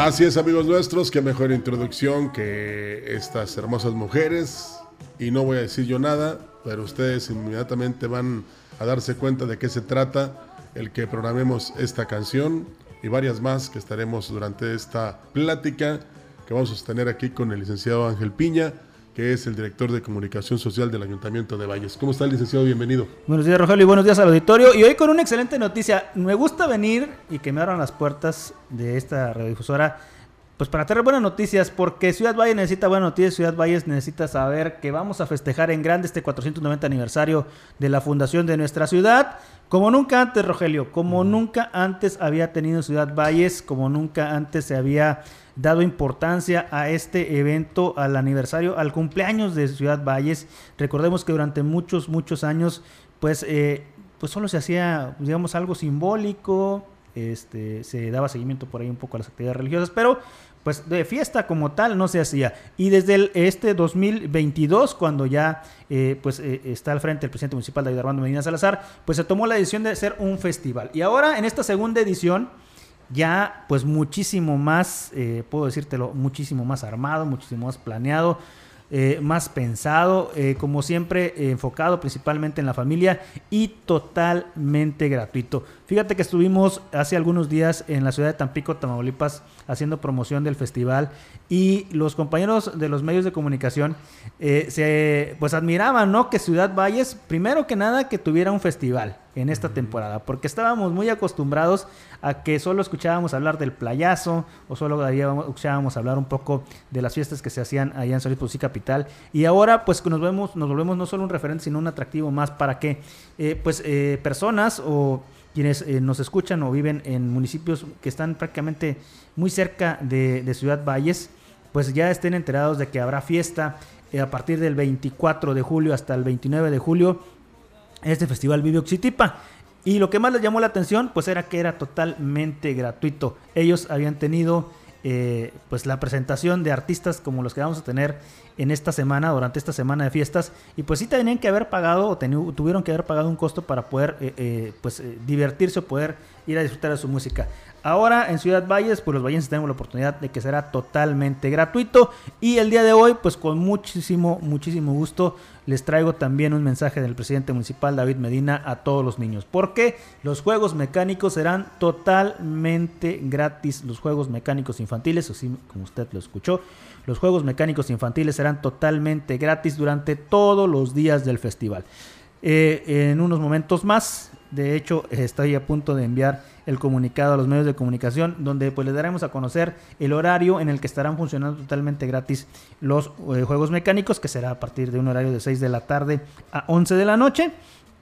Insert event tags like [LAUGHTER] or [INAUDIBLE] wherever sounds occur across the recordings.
Así es, amigos nuestros, qué mejor introducción que estas hermosas mujeres. Y no voy a decir yo nada, pero ustedes inmediatamente van a darse cuenta de qué se trata el que programemos esta canción y varias más que estaremos durante esta plática que vamos a sostener aquí con el licenciado Ángel Piña que es el director de comunicación social del Ayuntamiento de Valles. ¿Cómo está, licenciado? Bienvenido. Buenos días, Rogelio, y buenos días al auditorio. Y hoy con una excelente noticia. Me gusta venir y que me abran las puertas de esta radiodifusora, pues para tener buenas noticias, porque Ciudad Valles necesita buenas noticias, Ciudad Valles necesita saber que vamos a festejar en grande este 490 aniversario de la fundación de nuestra ciudad. Como nunca antes, Rogelio, como nunca antes había tenido Ciudad Valles, como nunca antes se había dado importancia a este evento, al aniversario, al cumpleaños de Ciudad Valles. Recordemos que durante muchos, muchos años, pues, eh, pues solo se hacía, digamos, algo simbólico, este, se daba seguimiento por ahí un poco a las actividades religiosas, pero pues de fiesta como tal no se hacía. Y desde el, este 2022, cuando ya eh, pues eh, está al frente el presidente municipal David Armando Medina Salazar, pues se tomó la decisión de hacer un festival. Y ahora en esta segunda edición, ya pues muchísimo más, eh, puedo decírtelo, muchísimo más armado, muchísimo más planeado, eh, más pensado, eh, como siempre enfocado principalmente en la familia y totalmente gratuito. Fíjate que estuvimos hace algunos días en la ciudad de Tampico, Tamaulipas, haciendo promoción del festival y los compañeros de los medios de comunicación se pues admiraban, ¿no? Que Ciudad Valles, primero que nada, que tuviera un festival en esta temporada, porque estábamos muy acostumbrados a que solo escuchábamos hablar del playazo o solo escuchábamos hablar un poco de las fiestas que se hacían allá en San Luis Potosí capital. Y ahora pues nos vemos nos volvemos no solo un referente sino un atractivo más para que eh, pues eh, personas o quienes eh, nos escuchan o viven en municipios que están prácticamente muy cerca de, de Ciudad Valles pues ya estén enterados de que habrá fiesta a partir del 24 de julio hasta el 29 de julio este festival Vive Oxitipa. Y lo que más les llamó la atención, pues era que era totalmente gratuito. Ellos habían tenido eh, pues la presentación de artistas como los que vamos a tener en esta semana, durante esta semana de fiestas, y pues sí tenían que haber pagado o tuvieron que haber pagado un costo para poder eh, eh, pues divertirse o poder ir a disfrutar de su música. Ahora en Ciudad Valles, pues los vallenses tenemos la oportunidad de que será totalmente gratuito. Y el día de hoy, pues con muchísimo, muchísimo gusto, les traigo también un mensaje del presidente municipal David Medina a todos los niños. Porque los juegos mecánicos serán totalmente gratis. Los juegos mecánicos infantiles, así como usted lo escuchó, los juegos mecánicos infantiles serán totalmente gratis durante todos los días del festival. Eh, en unos momentos más, de hecho, estoy a punto de enviar el comunicado a los medios de comunicación, donde pues les daremos a conocer el horario en el que estarán funcionando totalmente gratis los eh, juegos mecánicos, que será a partir de un horario de 6 de la tarde a 11 de la noche.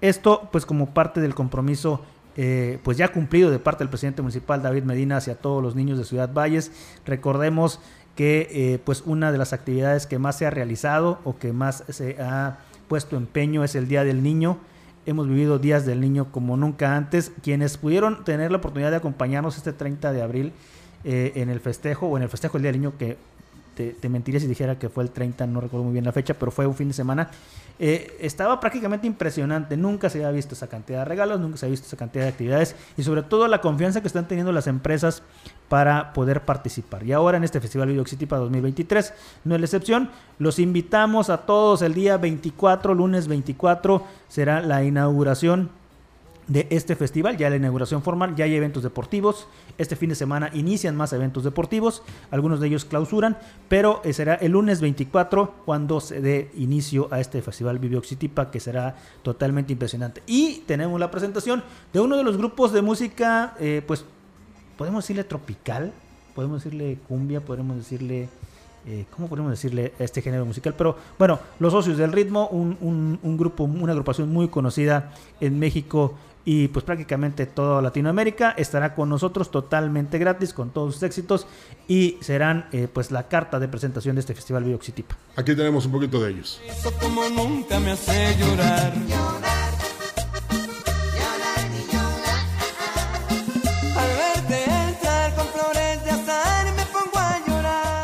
Esto pues como parte del compromiso eh, pues ya cumplido de parte del presidente municipal David Medina hacia todos los niños de Ciudad Valles. Recordemos que eh, pues una de las actividades que más se ha realizado o que más se ha puesto empeño es el Día del Niño hemos vivido días del niño como nunca antes. Quienes pudieron tener la oportunidad de acompañarnos este 30 de abril eh, en el festejo, o en el festejo del Día del Niño, que te, te, mentiría si dijera que fue el 30, no recuerdo muy bien la fecha, pero fue un fin de semana. Eh, estaba prácticamente impresionante. Nunca se había visto esa cantidad de regalos, nunca se había visto esa cantidad de actividades y sobre todo la confianza que están teniendo las empresas para poder participar. Y ahora en este Festival Video para 2023 no es la excepción. Los invitamos a todos el día 24, lunes 24, será la inauguración de este festival, ya la inauguración formal, ya hay eventos deportivos, este fin de semana inician más eventos deportivos, algunos de ellos clausuran, pero eh, será el lunes 24 cuando se dé inicio a este festival Vivioxitipa que será totalmente impresionante. Y tenemos la presentación de uno de los grupos de música, eh, pues podemos decirle tropical, podemos decirle cumbia, podemos decirle... Eh, ¿cómo podemos decirle a este género musical? Pero bueno, Los Socios del Ritmo, un, un, grupo, una agrupación muy conocida en México y pues prácticamente toda Latinoamérica estará con nosotros totalmente gratis con todos sus éxitos y serán eh, pues la carta de presentación de este festival Bioxitipa. Aquí tenemos un poquito de ellos. como nunca me hace llorar.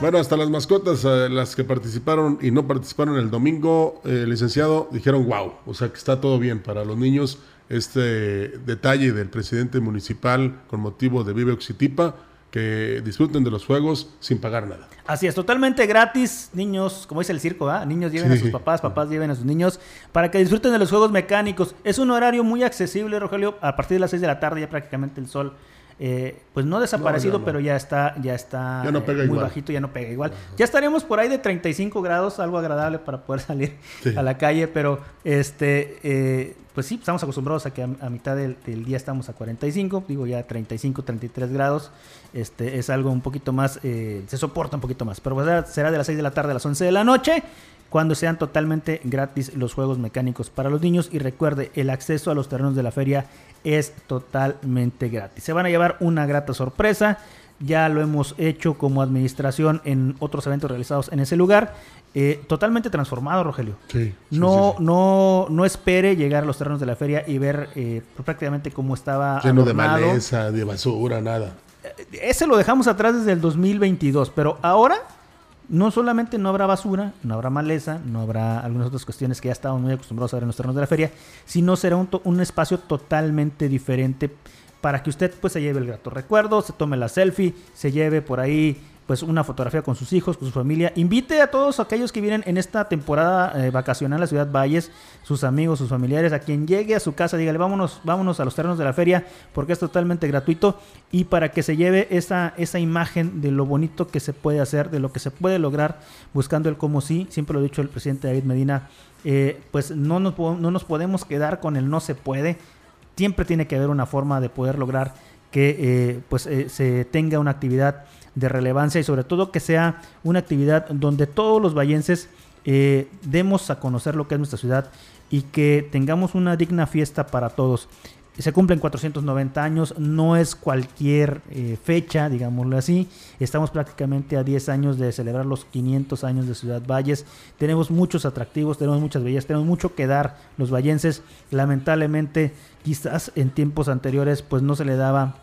Bueno, hasta las mascotas, eh, las que participaron y no participaron el domingo, eh, licenciado, dijeron wow, o sea que está todo bien para los niños este detalle del presidente municipal con motivo de Vive Oxitipa, que disfruten de los juegos sin pagar nada. Así es, totalmente gratis, niños, como dice el circo, ¿ah? niños lleven a sus papás, papás lleven a sus niños, para que disfruten de los juegos mecánicos. Es un horario muy accesible, Rogelio, a partir de las 6 de la tarde ya prácticamente el sol eh, pues no desaparecido, No, ya no. pero ya está, ya está Ya no eh, muy igual. bajito, ya no pega igual. Ya estaremos por ahí de 35 grados, algo agradable para poder [LAUGHS] salir Sí. a la calle, pero este, eh, pues sí, estamos acostumbrados a que a, a mitad del, del día estamos a 45, digo ya 35, 33 grados, este es algo un poquito más, eh, se soporta un poquito más, pero pues, será- será de las 6 de la tarde a las 11 de la noche cuando sean totalmente gratis los juegos mecánicos para los niños y recuerde el acceso a los terrenos de la feria es totalmente gratis. Se van a llevar una grata sorpresa. Ya lo hemos hecho como administración en otros eventos realizados en ese lugar. Eh, totalmente transformado, Rogelio. Sí. sí, No, sí, no, no espere llegar a los terrenos de la feria y ver eh, prácticamente cómo estaba Lleno de maleza, de basura, nada. Ese lo dejamos atrás desde el 2022, pero ahora no solamente no habrá basura, no habrá maleza, no habrá algunas otras cuestiones que ya estábamos muy acostumbrados a ver en los terrenos de la feria, sino será un espacio totalmente diferente para que usted pues se lleve el grato recuerdo, se tome la selfie, se lleve por ahí pues una fotografía con sus hijos, con su familia. Invite a todos aquellos que vienen en esta temporada eh, vacacional a la ciudad Valles, sus amigos, sus familiares, a quien llegue a su casa, dígale, vámonos, vámonos a los terrenos de la feria, porque es totalmente gratuito y para que se lleve esa, esa imagen de lo bonito que se puede hacer, de lo que se puede lograr buscando el cómo sí. Siempre lo ha dicho el presidente David Medina, eh, pues no nos, no nos podemos quedar con el no se puede. Siempre tiene que haber una forma de poder lograr que eh, pues se tenga una actividad de relevancia y sobre todo que sea una actividad donde todos los vallenses eh, demos a conocer lo que es nuestra ciudad y que tengamos una digna fiesta para todos. Se cumplen 490 años, no es cualquier eh, fecha, digámoslo así. Estamos prácticamente a 10 años de celebrar los 500 años de Ciudad Valles. Tenemos muchos atractivos, tenemos muchas bellas, tenemos mucho que dar los vallenses. Lamentablemente, quizás en tiempos anteriores, pues no se le daba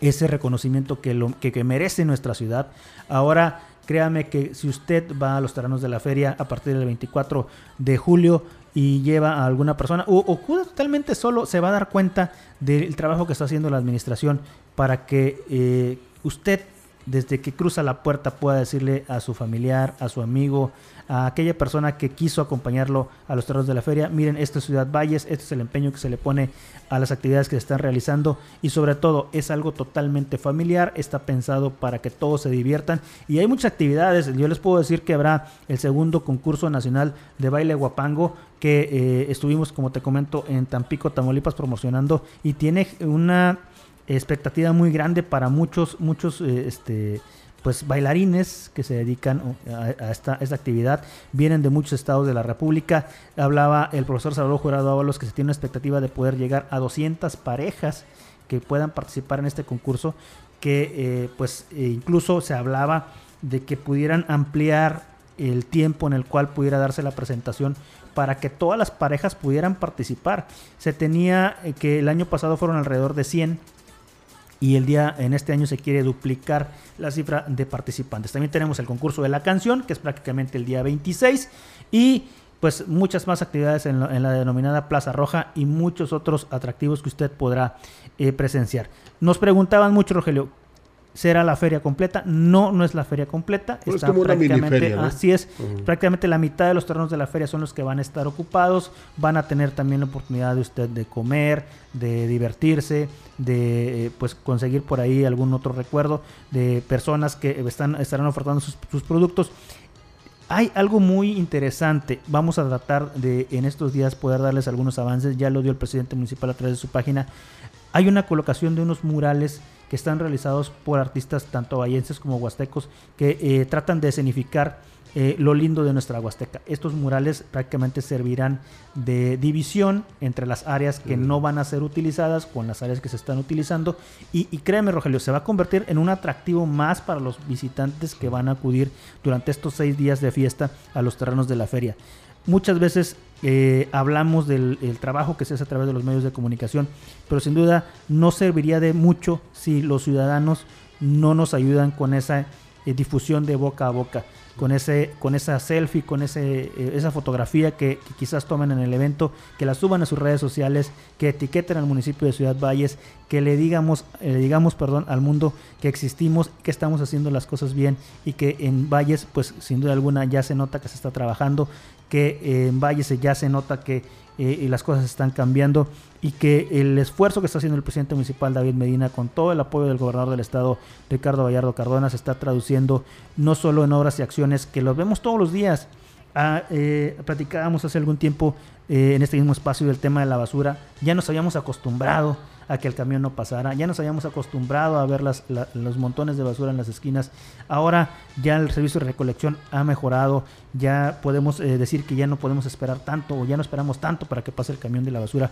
ese reconocimiento que, lo, que, merece nuestra ciudad. Ahora, créame que si usted va a los terrenos de la feria a partir del 24 de julio y lleva a alguna persona o, o acude totalmente solo, se va a dar cuenta del trabajo que está haciendo la administración para que eh, usted desde que cruza la puerta pueda decirle a su familiar, a su amigo, a aquella persona que quiso acompañarlo a los terrenos de la feria, miren, esto es Ciudad Valles, este es el empeño que se le pone a las actividades que se están realizando y sobre todo es algo totalmente familiar, está pensado para que todos se diviertan y hay muchas actividades, yo les puedo decir que habrá el segundo concurso nacional de baile guapango que eh, estuvimos, como te comento, en Tampico, Tamaulipas promocionando y tiene una expectativa muy grande para muchos, muchos eh, este, pues bailarines que se dedican a, a esta, esta actividad. Vienen de muchos estados de la República. Hablaba el profesor Salvador Jurado Ábalos que se tiene una expectativa de poder llegar a 200 parejas que puedan participar en este concurso, que eh, pues eh, incluso se hablaba de que pudieran ampliar el tiempo en el cual pudiera darse la presentación para que todas las parejas pudieran participar. Se tenía eh, que el año pasado fueron alrededor de 100 y el día en este año se quiere duplicar la cifra de participantes. También tenemos el concurso de la canción, que es prácticamente el día 26 y pues muchas más actividades en, la denominada Plaza Roja y muchos otros atractivos que usted podrá eh, presenciar. Nos preguntaban mucho, Rogelio, ¿será la feria completa? No, no es la feria completa. Pues es está como mini prácticamente, feria, ¿no? así es, prácticamente la mitad de los terrenos de la feria son los que van a estar ocupados, van a tener también la oportunidad de usted de comer, de divertirse, de eh, pues conseguir por ahí algún otro recuerdo de personas que están estarán ofertando sus, sus productos. Hay algo muy interesante. Vamos a tratar de en estos días poder darles algunos avances. Ya lo dio el presidente municipal a través de su página. Hay una colocación de unos murales que están realizados por artistas tanto vallenses como huastecos que eh, tratan de escenificar eh, lo lindo de nuestra Huasteca. Estos murales prácticamente servirán de división entre las áreas que no van a ser utilizadas con las áreas que se están utilizando. Y, y créeme, Rogelio, se va a convertir en un atractivo más para los visitantes que van a acudir durante estos seis días de fiesta a los terrenos de la feria. Muchas veces eh, hablamos del el trabajo que se hace a través de los medios de comunicación, pero sin duda no serviría de mucho si los ciudadanos no nos ayudan con esa eh, difusión de boca a boca. Con, ese, con esa selfie, con ese, eh, esa fotografía que, quizás tomen en el evento, que la suban a sus redes sociales, que etiqueten al municipio de Ciudad Valles, que le digamos, eh, le digamos perdón, al mundo que existimos, que estamos haciendo las cosas bien y que en Valles, pues sin duda alguna ya se nota que se está trabajando, que en Valles ya se nota que eh, las cosas están cambiando y que el esfuerzo que está haciendo el presidente municipal David Medina con todo el apoyo del gobernador del estado Ricardo Gallardo Cardona se está traduciendo no solo en obras y acciones que los vemos todos los días. Ah, eh, platicábamos hace algún tiempo eh, en este mismo espacio del tema de la basura. Ya nos habíamos acostumbrado a que el camión no pasara. Ya nos habíamos acostumbrado a ver las, los montones de basura en las esquinas. Ahora ya el servicio de recolección ha mejorado. Ya podemos eh, decir que ya no podemos esperar tanto o ya no esperamos tanto para que pase el camión de la basura.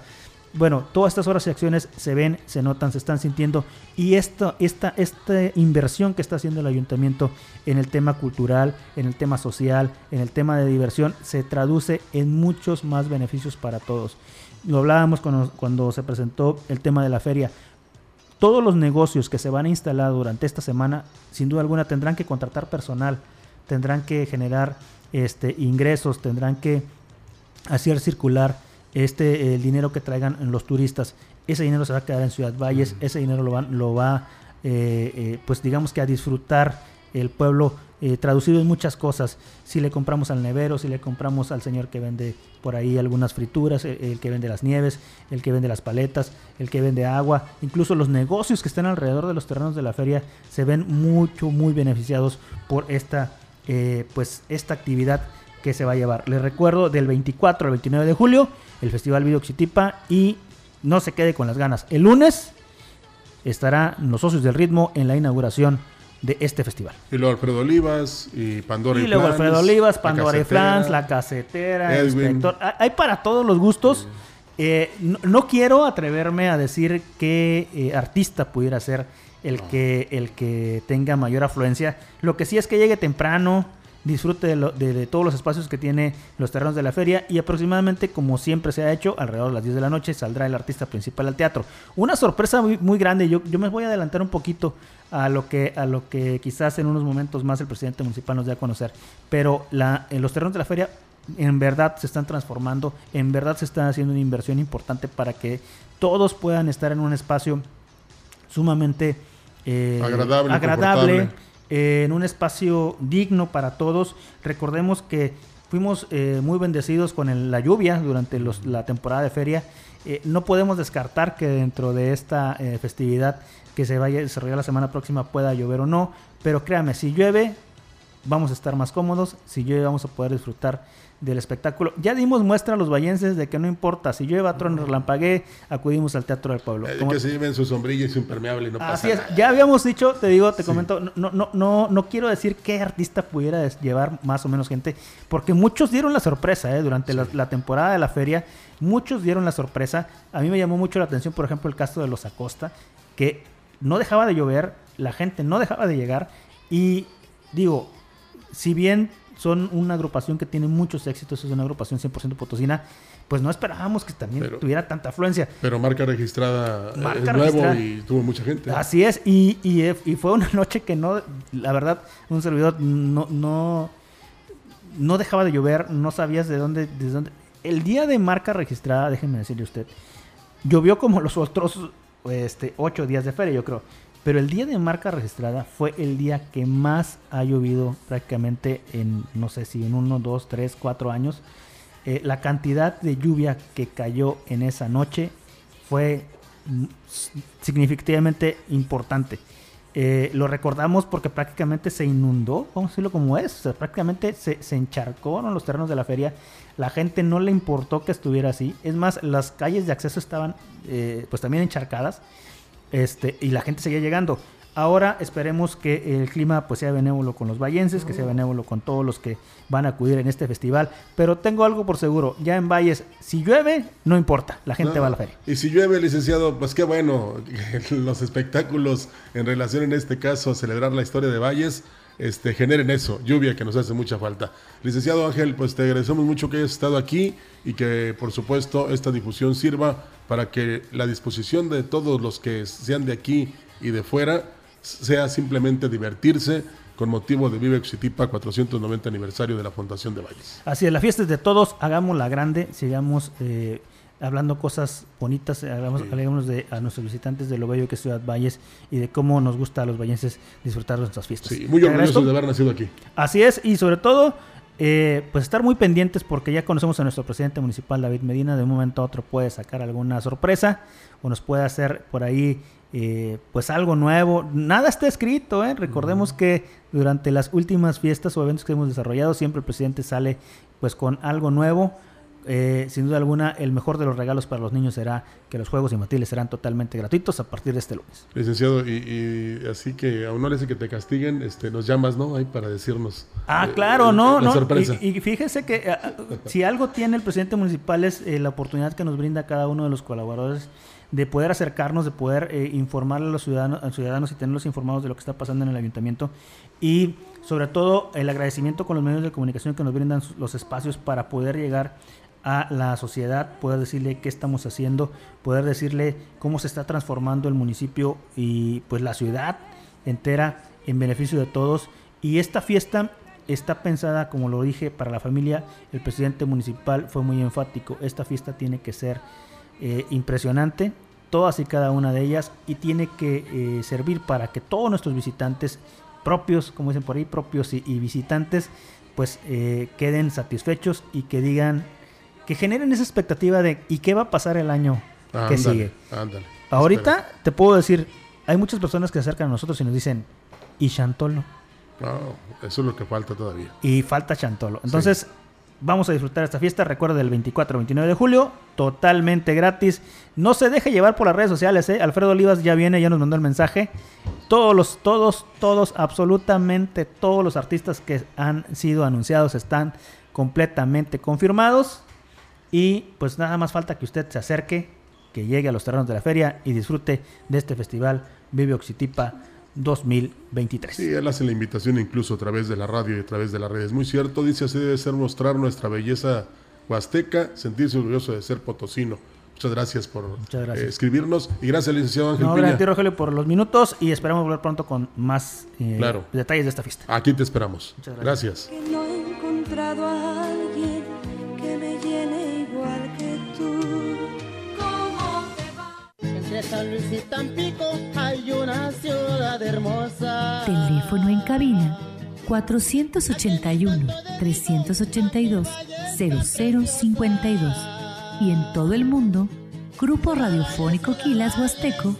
Bueno, todas estas horas y acciones se ven, se notan, se están sintiendo y esta, esta, esta inversión que está haciendo el ayuntamiento en el tema cultural, en el tema social, en el tema de diversión, se traduce en muchos más beneficios para todos lo hablábamos cuando, cuando se presentó el tema de la feria. Todos los negocios que se van a instalar durante esta semana, sin duda alguna, tendrán que contratar personal, tendrán que generar este, ingresos, tendrán que hacer circular este el dinero que traigan los turistas. Ese dinero se va a quedar en Ciudad Valles, ese dinero lo va, lo va eh, eh, pues digamos que a disfrutar el pueblo eh, traducido en muchas cosas. Si le compramos al nevero, si le compramos al señor que vende por ahí algunas frituras, el, que vende las nieves, el que vende las paletas, el que vende agua, incluso los negocios que están alrededor de los terrenos de la feria se ven mucho, muy beneficiados por esta, eh, pues, esta actividad que se va a llevar. Les recuerdo del 24 al 29 de julio el Festival Video Xitipa y no se quede con las ganas. El lunes estarán los socios del ritmo en la inauguración de este festival. Y luego Alfredo Olivas y Pandora y, y luego Alfredo Olivas, Pandora y Flans, La Casetera, Inspector. Hay para todos los gustos. Eh, no, quiero atreverme a decir qué eh, artista pudiera ser el, que, el que tenga mayor afluencia. Lo que sí es que llegue temprano, disfrute de, todos los espacios que tiene los terrenos de la feria y aproximadamente como siempre se ha hecho, alrededor de las 10 de la noche saldrá el artista principal al teatro. Una sorpresa muy, muy grande, yo, yo me voy a adelantar un poquito a lo que a lo que quizás en unos momentos más el presidente municipal nos dé a conocer, pero la, en los terrenos de la feria en verdad se están transformando, en verdad se está haciendo una inversión importante para que todos puedan estar en un espacio sumamente eh, agradable, agradable en un espacio digno para todos. Recordemos que fuimos eh, muy bendecidos con la lluvia durante la temporada de feria. Eh, no podemos descartar que dentro de esta eh, festividad que se vaya a desarrollar la semana próxima pueda llover o no, pero créame, si llueve vamos a estar más cómodos, si llueve vamos a poder disfrutar del espectáculo. Ya dimos muestra a los vallenses de que no importa si llueva, trueno, relampaguee, acudimos al Teatro del Pueblo. Eh, que se lleven su sombrilla y su impermeable no pasa Así es. Ya habíamos dicho, te digo, te comento, no, no, no, no quiero decir qué artista pudiera llevar más o menos gente, porque muchos dieron la sorpresa ¿eh? durante la, temporada de la feria. Muchos dieron la sorpresa. A mí me llamó mucho la atención, por ejemplo, el caso de los Acosta, que no dejaba de llover, la gente no dejaba de llegar y digo, si bien son una agrupación que tiene muchos éxitos, es una agrupación 100% potosina, pues no esperábamos que también tuviera tanta afluencia. Pero marca registrada es nuevo y tuvo mucha gente. Así es, y, y, fue una [LAUGHS] noche que no, la verdad, un servidor no, no, no dejaba de llover, no sabías de dónde, de dónde. El día de marca registrada, déjenme decirle usted, llovió como los otros este, ocho días de feria, yo creo. Pero el día de marca registrada fue el día que más ha llovido prácticamente en, no sé si en uno, dos, tres, cuatro años. Eh, la cantidad de lluvia que cayó en esa noche fue significativamente importante. Eh, lo recordamos porque prácticamente se inundó, vamos a decirlo como es, prácticamente se, se encharcó en los terrenos de la feria. La gente no le importó que estuviera así. Es más, las calles de acceso estaban eh, pues también encharcadas. Este, y la gente seguía llegando. Ahora esperemos que el clima pues sea benévolo con los vallenses, que sea benévolo con todos los que van a acudir en este festival. Pero tengo algo por seguro, ya en Valles, si llueve, no importa, la gente va a la feria. Y si llueve, licenciado, pues qué bueno, [LAUGHS] los espectáculos en relación en este caso a celebrar la historia de Valles, este, generen eso, lluvia que nos hace mucha falta. Licenciado Ángel, pues te agradecemos mucho que hayas estado aquí y que por supuesto esta difusión sirva para que la disposición de todos los que sean de aquí y de fuera sea simplemente divertirse, con motivo de Vive Xitipa 490 aniversario de la Fundación de Valles. Así es, la fiesta es de todos, hagámosla grande, sigamos eh, hablando cosas bonitas, hagamos, hablemos de, a nuestros visitantes de lo bello que es Ciudad Valles y de cómo nos gusta a los vallenses disfrutar de nuestras fiestas. Sí, muy orgullosos de haber nacido aquí. Así es, y sobre todo, eh, pues estar muy pendientes porque ya conocemos a nuestro presidente municipal David Medina, de un momento a otro puede sacar alguna sorpresa o nos puede hacer por ahí eh, pues algo nuevo. Nada está escrito, ¿eh? recordemos que durante las últimas fiestas o eventos que hemos desarrollado siempre el presidente sale pues con algo nuevo. Eh, sin duda alguna, el mejor de los regalos para los niños será que los juegos infantiles serán totalmente gratuitos a partir de este lunes. Licenciado, y, y así que aún no le hace que te castiguen, este, nos llamas, ¿no? Ahí para decirnos. Ah, eh, claro, no, no. Y, y fíjese que eh, si algo tiene el presidente municipal es eh, la oportunidad que nos brinda cada uno de los colaboradores de poder acercarnos, de poder eh, informarle a los ciudadanos, a los ciudadanos y tenerlos informados de lo que está pasando en el ayuntamiento y sobre todo el agradecimiento con los medios de comunicación que nos brindan los espacios para poder llegar a la sociedad, poder decirle qué estamos haciendo, poder decirle cómo se está transformando el municipio y pues la ciudad entera en beneficio de todos. Y esta fiesta está pensada, como lo dije, para la familia. El presidente municipal fue muy enfático. Esta fiesta tiene que ser eh, impresionante, todas y cada una de ellas, y tiene que eh, servir para que todos nuestros visitantes propios, como dicen por ahí, propios y, visitantes, pues eh, queden satisfechos y que digan, que generen esa expectativa de ¿y qué va a pasar el año que Ándale, sigue? Ándale. Ahorita te puedo decir, hay muchas personas que se acercan a nosotros y nos dicen, ¿y Chantolo? No, eso es lo que falta todavía. Y falta Chantolo. Entonces, vamos a disfrutar esta fiesta. Recuerda del 24 al 29 de julio, totalmente gratis. No se deje llevar por las redes sociales, ¿eh? Alfredo Olivas ya viene, ya nos mandó el mensaje. Todos los, todos, todos, absolutamente todos los artistas que han sido anunciados están completamente confirmados. Y pues nada más falta que usted se acerque, que llegue a los terrenos de la feria y disfrute de este festival Vive Oxitipa 2023. Sí, él hace la invitación incluso a través de la radio y a través de las redes. Muy cierto, dice así debe ser mostrar nuestra belleza huasteca, sentirse orgulloso de ser potosino. Muchas gracias por Muchas gracias. eh, escribirnos y gracias, licenciado Ángel No, gracias a ti, Rogelio, por los minutos y esperamos volver pronto con más eh, Claro. detalles de esta fiesta. Aquí te esperamos. Muchas gracias. que San Luis y Tampico hay una ciudad hermosa. Teléfono en cabina 481-382-0052 y en todo el mundo, Grupo Radiofónico Quilas Huasteco.com.